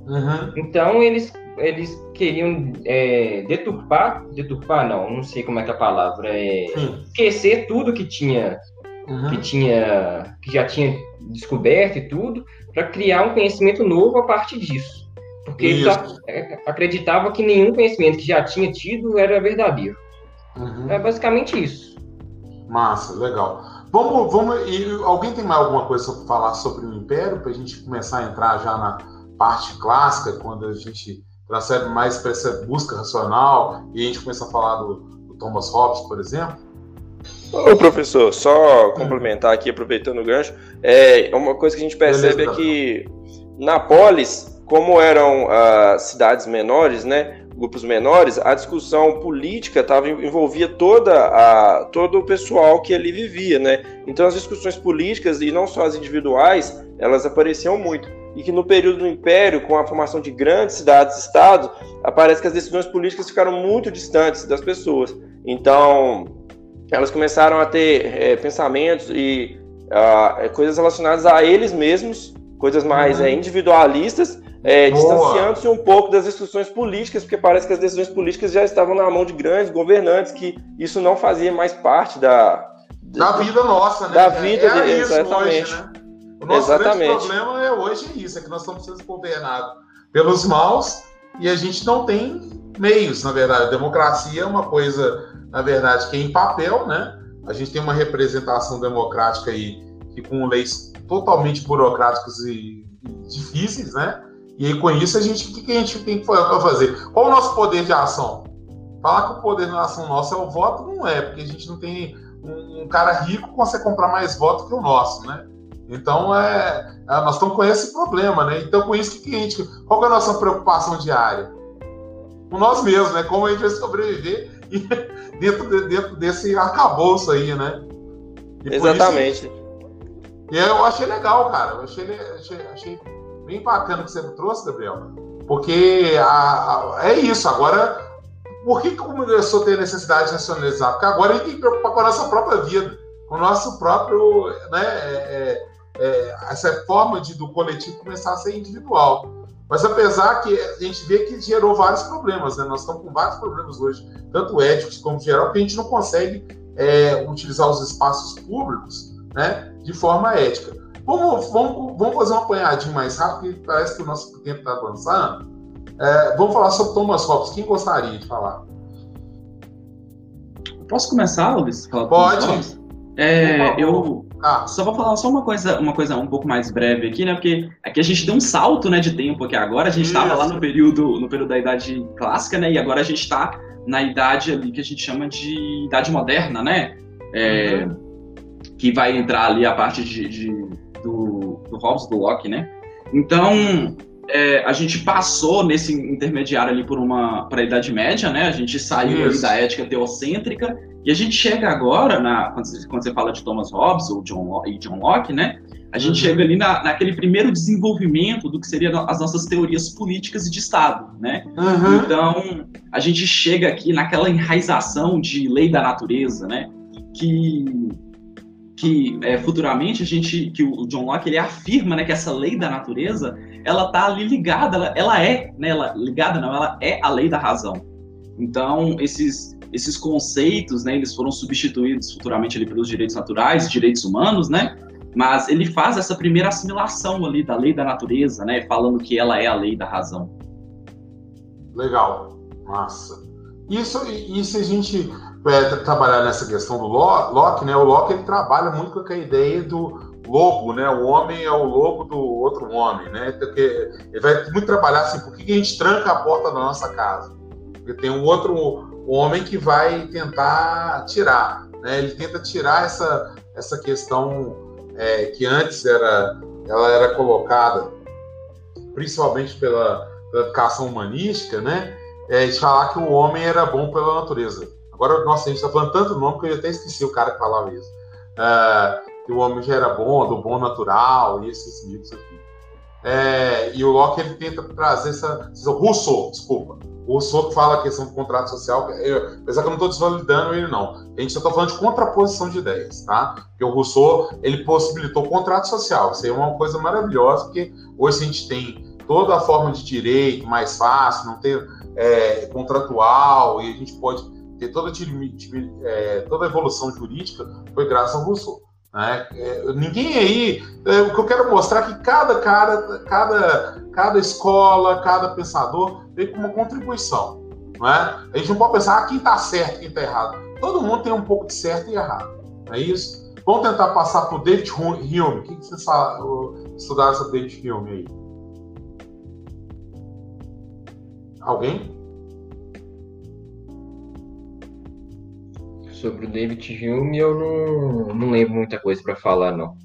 Uhum. Então, eles, eles queriam é, deturpar, deturpar não, não sei como é que é a palavra, é esquecer tudo que tinha, uhum. que tinha, que já tinha descoberto e tudo, para criar um conhecimento novo a partir disso. Porque ele é, acreditava que nenhum conhecimento que já tinha tido era verdadeiro. Uhum. É basicamente isso.
Massa, legal. Vamos, vamos. E alguém tem mais alguma coisa para falar sobre o Império para a gente começar a entrar já na parte clássica, quando a gente transfere mais para essa busca racional e a gente começa a falar do, do Thomas Hobbes, por exemplo?
Ô, professor, só complementar aqui, aproveitando o gancho, é uma coisa que a gente percebe Beleza, é que na polis como eram uh, cidades menores, né, grupos menores, a discussão política tava, envolvia toda a, todo o pessoal que ali vivia, né? Então as discussões políticas, e não só as individuais, elas apareciam muito. E que no período do Império, com a formação de grandes cidades-estados, aparece que as decisões políticas ficaram muito distantes das pessoas. Então, elas começaram a ter é, pensamentos e uh, coisas relacionadas a eles mesmos, coisas mais uhum. é, individualistas, é, distanciando-se um pouco das instruções políticas, porque parece que as decisões políticas já estavam na mão de grandes governantes, que isso não fazia mais parte da.
Da vida nossa, né?
Da vida,
é,
é exatamente. Hoje, né?
O nosso exatamente. grande problema é hoje é isso, é que nós estamos sendo governados pelos maus e a gente não tem meios, na verdade. A democracia é uma coisa, na verdade, que é em papel, né? A gente tem uma representação democrática aí que com leis totalmente burocráticas e difíceis, né? E aí, com isso, a gente, o que, a gente tem que fazer? Qual o nosso poder de ação? Falar que o poder de ação nosso é o voto, não é, porque a gente não tem. Um, cara rico consegue comprar mais votos que o nosso, né? Então, é, é, nós estamos com esse problema, né? Então, com isso, que, que a gente. Qual é a nossa preocupação diária? Com nós mesmos, né? Como a gente vai sobreviver dentro, de, dentro desse arcabouço aí, né?
E Exatamente. Isso,
e eu achei legal, cara. Eu achei, achei, achei bem bacana que você trouxe, Gabriel. Porque a, a, é isso. Agora, por que, que começou a ter necessidade de nacionalizar? Porque agora a gente tem que preocupar com a nossa própria vida, com o nosso próprio. Né, é, é, é, essa forma de, do coletivo começar a ser individual. Mas apesar que a gente vê que gerou vários problemas, né? Nós estamos com vários problemas hoje, tanto éticos como geral, que a gente não consegue é, utilizar os espaços públicos né, de forma ética. Vamos, vamos, vamos fazer um apanhadinho mais rápido, porque parece que o nosso tempo está avançando. É, vamos falar sobre Thomas Hobbes. Quem gostaria de falar?
Posso começar, Luiz?
Pode.
É, eu ah. só vou falar só uma coisa, uma coisa um pouco mais breve aqui, né? Porque aqui a gente deu um salto, né, de tempo aqui agora. A gente estava lá no período, no período da idade clássica, né? E agora a gente está na idade ali que a gente chama de idade moderna, né? É, uhum que vai entrar ali a parte de, de do, do Hobbes, do Locke, né? Então, é, a gente passou nesse intermediário ali por uma para a Idade Média, né? A gente saiu ali da ética teocêntrica e a gente chega agora, na, quando, você, quando você fala de Thomas Hobbes ou John, e John Locke, né? A gente uhum. chega ali na, naquele primeiro desenvolvimento do que seriam as nossas teorias políticas e de Estado, né? Uhum. Então, a gente chega aqui naquela enraização de lei da natureza, né? Que que é, futuramente a gente que o John Locke ele afirma né, que essa lei da natureza ela tá ali ligada ela, ela é né, ela, ligada não ela é a lei da razão então esses esses conceitos né eles foram substituídos futuramente ali pelos direitos naturais direitos humanos né mas ele faz essa primeira assimilação ali da lei da natureza né falando que ela é a lei da razão
legal massa isso isso a gente é, trabalhar nessa questão do Locke, né? O Locke ele trabalha muito com a ideia do lobo, né? O homem é o lobo do outro homem, né? Porque ele vai muito trabalhar assim, por que a gente tranca a porta da nossa casa? Porque tem um outro homem que vai tentar tirar, né? Ele tenta tirar essa, essa questão é, que antes era, ela era colocada principalmente pela, pela educação humanística, né? É, de falar que o homem era bom pela natureza. Agora, nossa, a gente está falando tanto nome que eu até esqueci o cara que falava isso. Uh, que o homem já era bom, do bom natural, e esses mitos aqui. É, e o Locke ele tenta trazer essa. Rousseau, desculpa. O Rousseau que fala a questão do contrato social, eu, apesar que eu não estou desvalidando ele, não. A gente só está falando de contraposição de ideias, tá? Porque o Rousseau ele possibilitou o contrato social. Isso aí é uma coisa maravilhosa, porque hoje a gente tem toda a forma de direito mais fácil, não ter é, contratual, e a gente pode ter toda, é, toda a evolução jurídica foi graças ao Rousseau. Né? É, ninguém aí. É, o que eu quero mostrar é que cada cara, cada, cada escola, cada pensador com uma contribuição. Não é? A gente não pode pensar ah, quem está certo quem está errado. Todo mundo tem um pouco de certo e errado. Não é isso? Vamos tentar passar por David Hume. O que, que vocês estudaram sobre David Hume aí? Alguém?
Sobre o David Hume eu não, não lembro muita coisa para falar, não.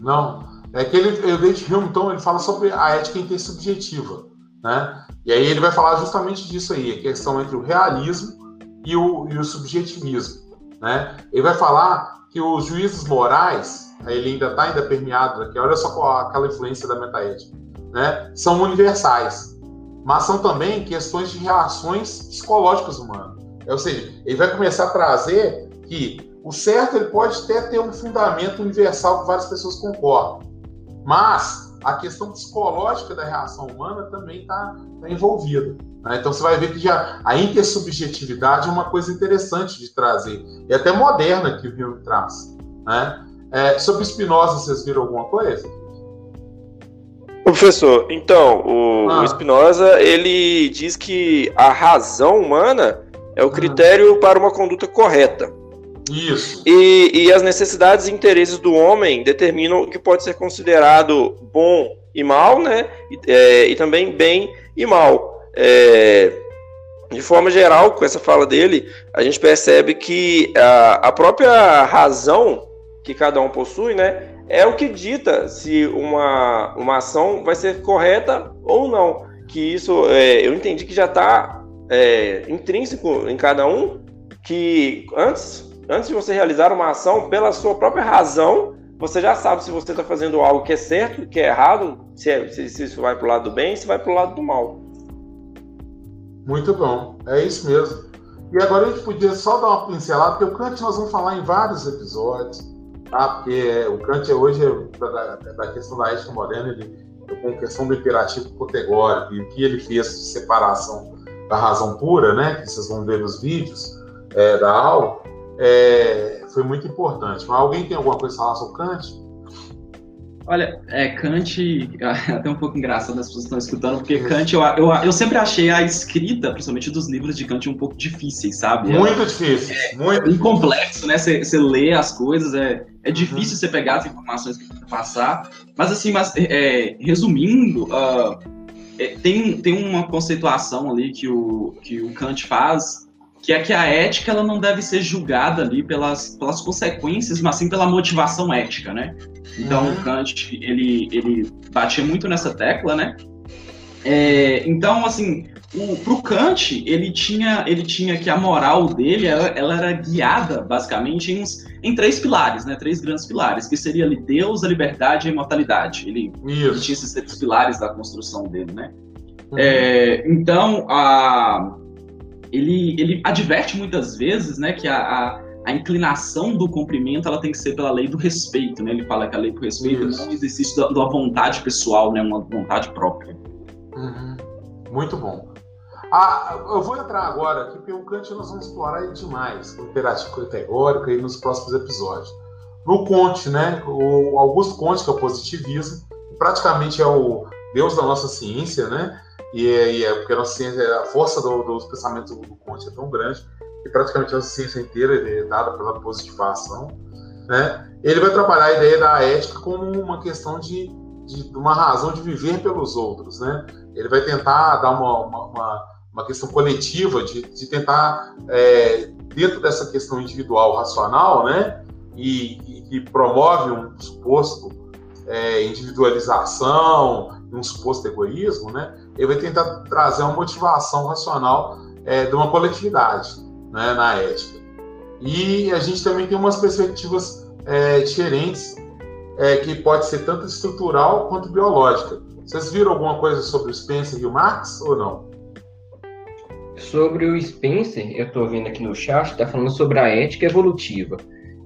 Não, é que ele, o David Hume, então, ele fala sobre a ética intersubjetiva, né? E aí ele vai falar justamente disso aí, a questão entre o realismo e o, e o subjetivismo, né? Ele vai falar que os juízes morais, ele ainda está ainda permeado aqui, olha só qual, aquela influência da metaética, né? São universais, mas são também questões de reações psicológicas humanas. Ou seja, ele vai começar a trazer que o certo ele pode até ter um fundamento universal que várias pessoas concordam, mas a questão psicológica da reação humana também está tá envolvida. Né? Então você vai ver que já a intersubjetividade é uma coisa interessante de trazer, e até moderna que o Hume traz. Né? É, sobre Spinoza, vocês viram alguma coisa?
Professor, então, o, ah. o Spinoza, ele diz que a razão humana é o critério ah. para uma conduta correta.
Isso.
E, e as necessidades e interesses do homem determinam o que pode ser considerado bom e mal, né? E, é, e também bem e mal. É, de forma geral, com essa fala dele, a gente percebe que a, a própria razão que cada um possui, né? É o que dita se uma, uma ação vai ser correta ou não. Que isso, é, eu entendi que já está é, intrínseco em cada um, que antes antes de você realizar uma ação, pela sua própria razão, você já sabe se você está fazendo algo que é certo, que é errado, se, é, se, se isso vai para o lado do bem, se vai para o lado do mal.
Muito bom, é isso mesmo. E agora a gente podia só dar uma pincelada, porque o Kant nós vamos falar em vários episódios, tá? Porque o Kant hoje, da, da questão da ética moderna, ele, com questão do imperativo categórico e o que ele fez de separação da razão pura, né? Que vocês vão ver nos vídeos é, da aula, é, foi muito importante. Mas alguém tem alguma coisa a falar sobre Kant?
Olha, é, Kant, é até um pouco engraçado as pessoas estão escutando, porque Kant, eu, eu, eu sempre achei a escrita, principalmente dos livros de Kant, um pouco difíceis, sabe?
Muito é, difícil,
é,
muito
um complexo, né? Você lê as coisas, é, é uhum. difícil você pegar as informações que você passar, mas assim, mas, é, resumindo, uh, tem, tem uma conceituação ali que o, que o Kant faz que é que a ética ela não deve ser julgada ali pelas, pelas consequências, mas sim pela motivação ética, né? Então, uhum. Kant, ele, ele batia muito nessa tecla, né? É, então, assim, o, pro Kant, ele tinha, ele tinha que a moral dele, ela, ela era guiada, basicamente, em, em três pilares, né? Três grandes pilares, que seria ali Deus, a liberdade e a imortalidade. Ele, ele tinha esses três pilares da construção dele, né? Uhum. É, então, a ele, ele adverte muitas vezes né, que a, a, a, inclinação do cumprimento ela tem que ser pela lei do respeito. Né? Ele fala que a lei do respeito Isso. é um exercício da, da, vontade pessoal, né? uma vontade própria.
Uhum. Muito bom. Ah, eu vou entrar agora aqui, porque o Kant nós vamos explorar ele demais, no imperativo categórico e nos próximos episódios. No Conte, né, o Augusto Conte, que é o positivismo, praticamente é o deus da nossa ciência, né? E é, e é porque a nossa ciência, a força do, dos pensamentos do, Conte é tão grande que praticamente a nossa ciência inteira é dada pela positivação. Né? Ele vai trabalhar a ideia da ética como uma questão de, de uma razão de viver pelos outros. Né? Ele vai tentar dar uma, uma, uma, uma questão coletiva, de, de tentar, é, dentro dessa questão individual racional, né? e, que promove um suposto é, individualização, um suposto egoísmo, né? ele vai tentar trazer uma motivação racional é, de uma coletividade né, na ética. E a gente também tem umas perspectivas é, diferentes, é, que pode ser tanto estrutural quanto biológica. Vocês viram alguma coisa sobre o Spencer e o Marx ou não?
Sobre o Spencer, eu estou vendo aqui no chat, está falando sobre a ética evolutiva.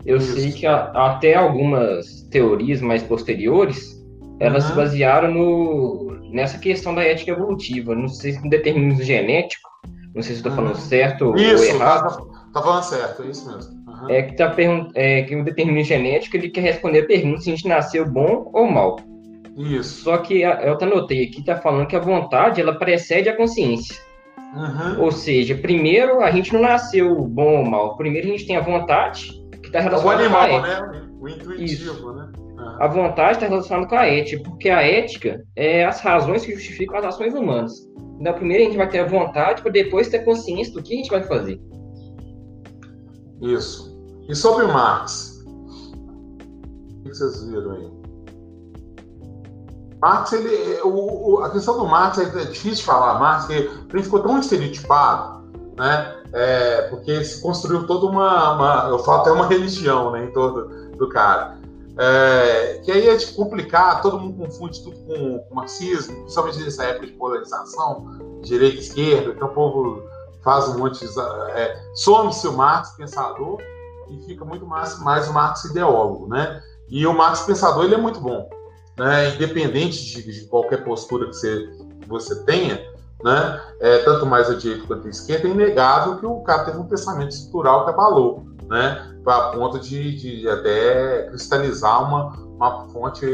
Eu Isso. sei que a, até algumas teorias mais posteriores, elas uhum. se basearam no, nessa questão da ética evolutiva. Não sei se um determinismo genético, não sei se estou falando uhum. certo
isso,
ou errado.
Tá, tá falando certo, é isso mesmo.
Uhum. É que, tá é que o determinismo genético ele quer responder a pergunta se a gente nasceu bom ou mal.
Isso.
Só que eu até notei aqui, tá falando que a vontade ela precede a consciência. Uhum. Ou seja, primeiro a gente não nasceu bom ou mal. Primeiro a gente tem a vontade, que está relacionada
com a né? O intuitivo, Isso. né?
A vontade está relacionada com a ética, porque a ética é as razões que justificam as ações humanas. Então, primeiro a gente vai ter a vontade, para depois ter consciência do que a gente vai fazer.
Isso. E sobre o Marx? O que vocês viram aí? Marx, ele, o, o, a questão do Marx é, é difícil falar, Marx, porque ele ficou tão estereotipado, né? É, porque se construiu toda uma, uma, eu falo até uma religião, né, em torno do cara. É, que aí é de complicar, todo mundo confunde tudo com, com marxismo, principalmente nessa época de polarização, direita e esquerda, então o povo faz um monte de. É, some-se o Marx pensador e fica muito mais, mais o Marx ideólogo, né? E o Marx pensador ele é muito bom. Né, independente de, de, qualquer postura que você, que você tenha, né, é, tanto mais a direita quanto a esquerda, é inegável que o cara teve um pensamento estrutural que abalou, né, a ponto de, de até cristalizar uma, uma fonte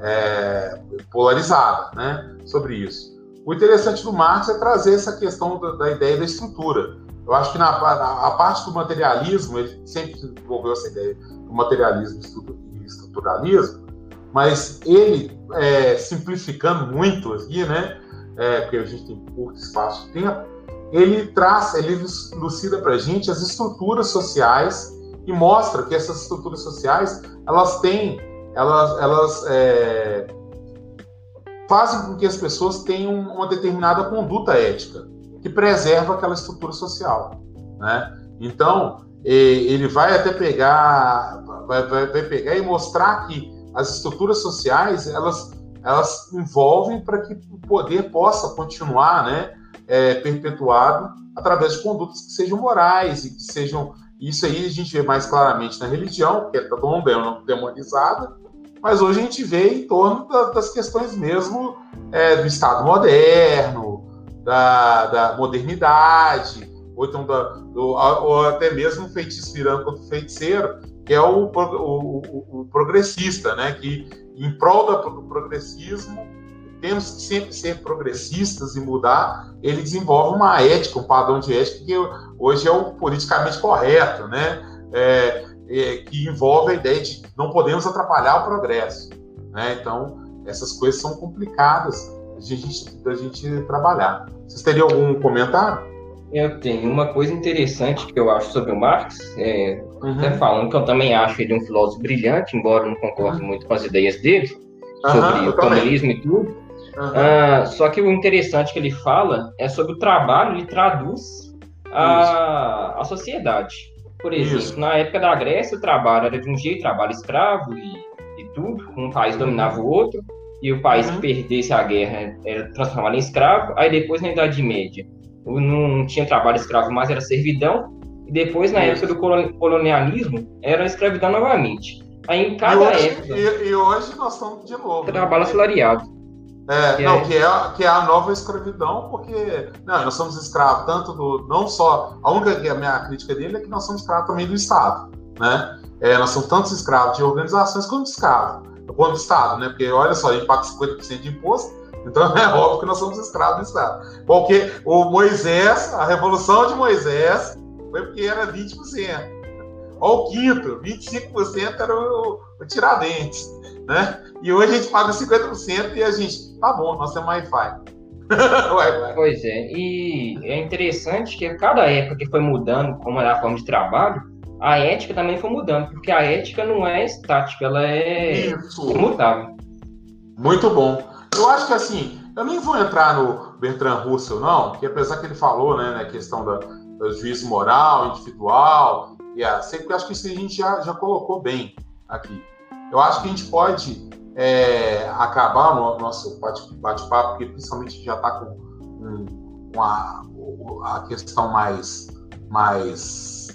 é, polarizada né, sobre isso. O interessante do Marx é trazer essa questão da, da ideia da estrutura. Eu acho que na, na, a parte do materialismo, ele sempre desenvolveu essa ideia do materialismo e estruturalismo, mas ele, é, simplificando muito aqui, né, é, porque a gente tem curto espaço de tempo, ele traz, ele lucida para a gente as estruturas sociais e mostra que essas estruturas sociais elas têm, elas, elas é, fazem com que as pessoas tenham uma determinada conduta ética que preserva aquela estrutura social, né? Então ele vai até pegar, vai, vai, vai pegar e mostrar que as estruturas sociais elas elas envolvem para que o poder possa continuar, né, é, perpetuado através de condutas que sejam morais e que sejam isso aí a gente vê mais claramente na religião, que está tão demonizada, mas hoje a gente vê em torno da, das questões mesmo é, do Estado moderno, da, da modernidade, ou, então da, do, ou até mesmo feitiço virando contra o feiticeiro, que é o, o, o, progressista, né? que em prol do progressismo temos que sempre ser progressistas e mudar, ele desenvolve uma ética, um padrão de ética que hoje é o politicamente correto, né? É, é, que envolve a ideia de não podemos atrapalhar o progresso. Né? Então, essas coisas são complicadas de a gente, da gente trabalhar. Vocês teriam algum comentário?
Eu tenho uma coisa interessante que eu acho sobre o Marx, é, uhum. até falando que eu também acho ele um filósofo brilhante, embora não concorde uhum. muito com as ideias dele, sobre uhum, o comunismo e tudo. Uh, só que o interessante que ele fala é sobre o trabalho, ele traduz a, a sociedade. Por exemplo, Isso. na época da Grécia, o trabalho era de um jeito, trabalho escravo e, e tudo, um país dominava o outro, e o país uhum. que perdesse a guerra era transformado em escravo. Aí depois, na Idade Média, não tinha trabalho escravo mais, era servidão. Depois, na época do colonialismo, era escravidão novamente. Aí em cada
e hoje,
época.
E, e, hoje nós estamos de novo.
Trabalho né? assalariado.
É, que não, é... Que, é, que é a nova escravidão, porque não, nós somos escravos tanto do. Não só. A única que a minha crítica dele é que nós somos escravos também do Estado. Né? É, nós somos tanto escravos de organizações quanto escravos. Quanto do Estado, né? Porque olha só, ele paga 50% de imposto, então é óbvio que nós somos escravos do Estado. Porque o Moisés, a revolução de Moisés, foi porque era 20%. Olha o quinto, 25% era o, o Tiradentes né? E hoje a gente paga 50% e a gente, tá bom, nós temos Wi-Fi.
pois é, e é interessante que cada época que foi mudando como era a forma de trabalho, a ética também foi mudando, porque a ética não é estática, ela é Isso. imutável.
Muito bom. Eu acho que assim, eu nem vou entrar no Bertrand Russell, não, que apesar que ele falou, né, na questão da, juízo moral, individual, e a, sempre acho que isso a gente já, já colocou bem aqui. Eu acho que a gente pode é, acabar no nosso bate-papo, porque principalmente já está com, com a, a, questão mais, mais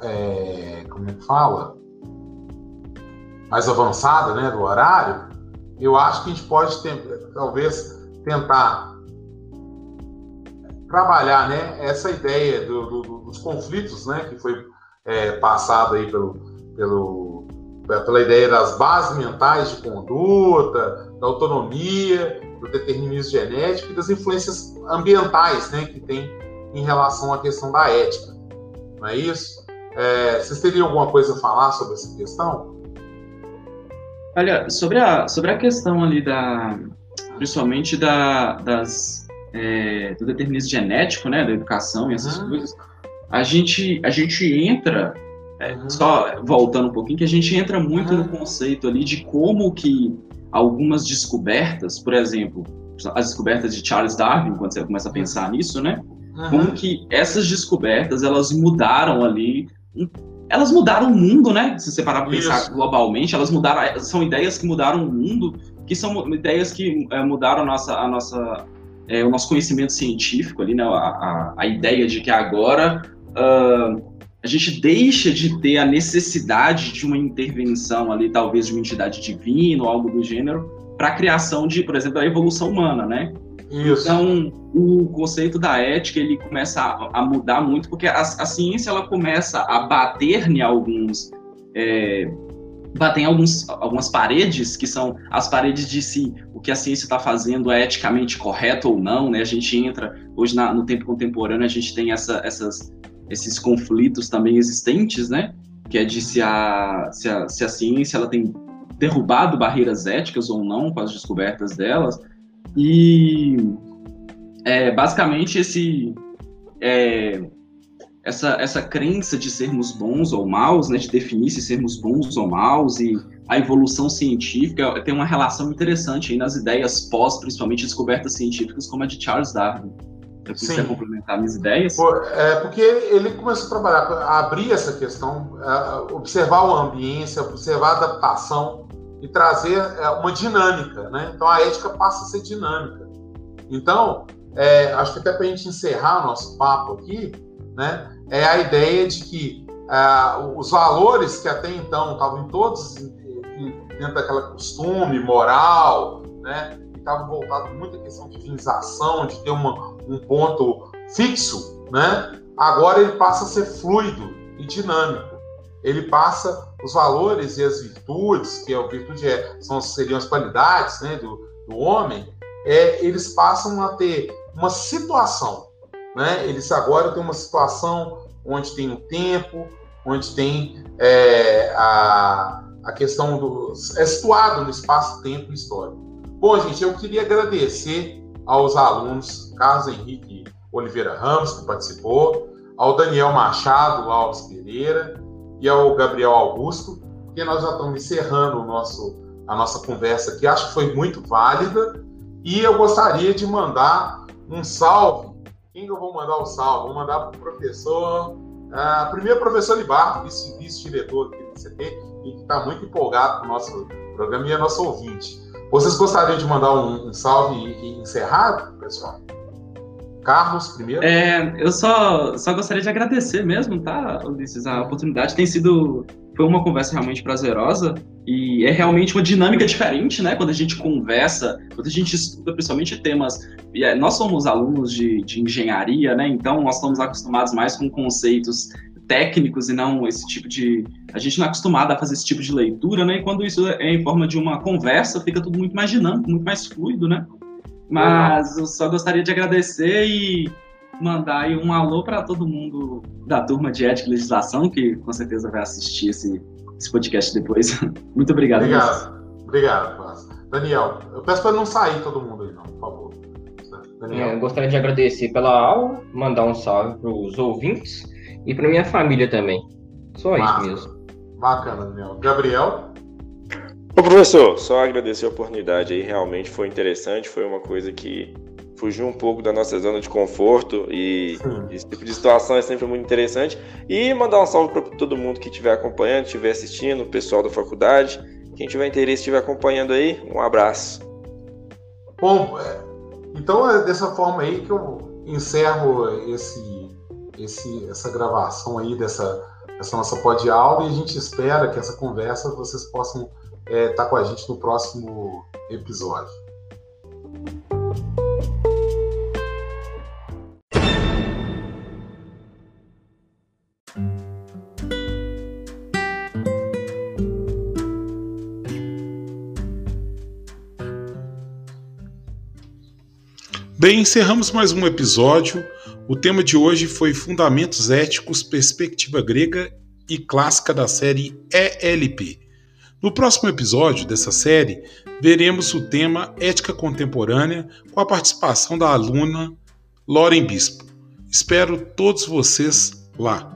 é, como é que fala? Mais avançada né, do horário. Eu acho que a gente pode ter, talvez tentar trabalhar né, essa ideia do, do, dos conflitos né, que foi é, passado aí pelo, pelo pela ideia das bases mentais de conduta, da autonomia, do determinismo genético e das influências ambientais né, que tem em relação à questão da ética. Não é isso? É, vocês teriam alguma coisa a falar sobre essa questão?
Olha, sobre a, sobre a questão ali da, principalmente da, das, é, do determinismo genético, né, da educação e essas uhum. coisas, a gente, a gente entra uhum. Só voltando um pouquinho, que a gente entra muito uhum. no conceito ali de como que algumas descobertas, por exemplo, as descobertas de Charles Darwin, quando você começa a pensar nisso, né? Como que essas descobertas, elas mudaram ali, elas mudaram o mundo, né? Se você parar para pensar globalmente, elas mudaram, são ideias que mudaram o mundo, que são ideias que é, mudaram a nossa, a nossa, é, o nosso conhecimento científico ali, né? A, a, a ideia de que agora uh, a gente deixa de ter a necessidade de uma intervenção ali, talvez de uma entidade divina ou algo do gênero, para a criação de, por exemplo, a evolução humana, né? Isso. Então, o conceito da ética ele começa a, a mudar muito, porque a, a, ciência ela começa a bater em alguns é, batem alguns, algumas paredes, que são as paredes de se o que a ciência está fazendo é eticamente correto ou não, né? A gente entra, hoje na, no tempo contemporâneo, a gente tem essa, essas, esses conflitos também existentes, né? Que é de se a, se a, se a ciência ela tem derrubado barreiras éticas ou não com as descobertas delas. E é, basicamente esse é, essa, essa crença de sermos bons ou maus, né, de definir se sermos bons ou maus e a evolução científica tem uma relação interessante aí nas ideias pós, principalmente descobertas científicas como a de Charles Darwin. Eu queria complementar minhas ideias.
É porque ele começou a trabalhar, a abrir essa questão, observar o ambiente, observar a adaptação e trazer é, uma dinâmica, né? Então a ética passa a ser dinâmica. Então, é, acho que até para a gente encerrar nosso papo aqui, né? É a ideia de que ah, os valores que até então estavam todos dentro daquela costume moral, né, que estavam voltados muito à questão de divinização, de ter uma, um ponto fixo, né, agora ele passa a ser fluido e dinâmico. Ele passa os valores e as virtudes, que a virtude é, são, seriam as qualidades né, do, do homem, é, eles passam a ter uma situação né? Eles agora têm uma situação onde tem o tempo, onde tem é, a, a questão do. é situado no espaço-tempo histórico. Bom, gente, eu queria agradecer aos alunos Carlos Henrique Oliveira Ramos, que participou, ao Daniel Machado Alves Pereira e ao Gabriel Augusto, que nós já estamos encerrando o nosso, a nossa conversa aqui. Acho que foi muito válida e eu gostaria de mandar um salve quem eu vou mandar o salve? Vou mandar para o professor, uh, primeiro professor Libardo, vice-diretor aqui do CT, e que está muito empolgado com o nosso programa e é nosso ouvinte. Vocês gostariam de mandar um, um salve e, e encerrar, pessoal? Carlos, primeiro?
É, eu só, só gostaria de agradecer mesmo, tá, Ulisses? A oportunidade tem sido. Foi uma conversa realmente prazerosa e é realmente uma dinâmica diferente, né? Quando a gente conversa, quando a gente estuda, principalmente temas. É, nós somos alunos de, de engenharia, né? Então nós estamos acostumados mais com conceitos técnicos e não esse tipo de. A gente não é acostumado a fazer esse tipo de leitura, né? E quando isso é em forma de uma conversa, fica tudo muito mais dinâmico, muito mais fluido, né? Mas eu só gostaria de agradecer e mandar aí um alô para todo mundo da turma de Ética e Legislação, que com certeza vai assistir esse, esse podcast depois. Muito obrigado.
Obrigado. Obrigado. Daniel, eu peço para não sair todo mundo aí, não, por favor.
Daniel. É, eu gostaria de agradecer pela aula, mandar um salve para os ouvintes e para minha família também. Só Massa. isso mesmo.
Bacana, Daniel. Gabriel?
Ô professor, só agradecer a oportunidade aí, realmente foi interessante, foi uma coisa que fugiu um pouco da nossa zona de conforto e Sim. esse tipo de situação é sempre muito interessante. E mandar um salve para todo mundo que estiver acompanhando, estiver assistindo, o pessoal da faculdade, quem tiver interesse estiver acompanhando aí, um abraço.
Bom, é, então é dessa forma aí que eu encerro esse, esse, essa gravação aí dessa, dessa nossa pod aula e a gente espera que essa conversa vocês possam estar é, tá com a gente no próximo episódio. Bem, encerramos mais um episódio. O tema de hoje foi Fundamentos Éticos, Perspectiva Grega e Clássica da série ELP. No próximo episódio dessa série, veremos o tema Ética Contemporânea com a participação da aluna Loren Bispo. Espero todos vocês lá.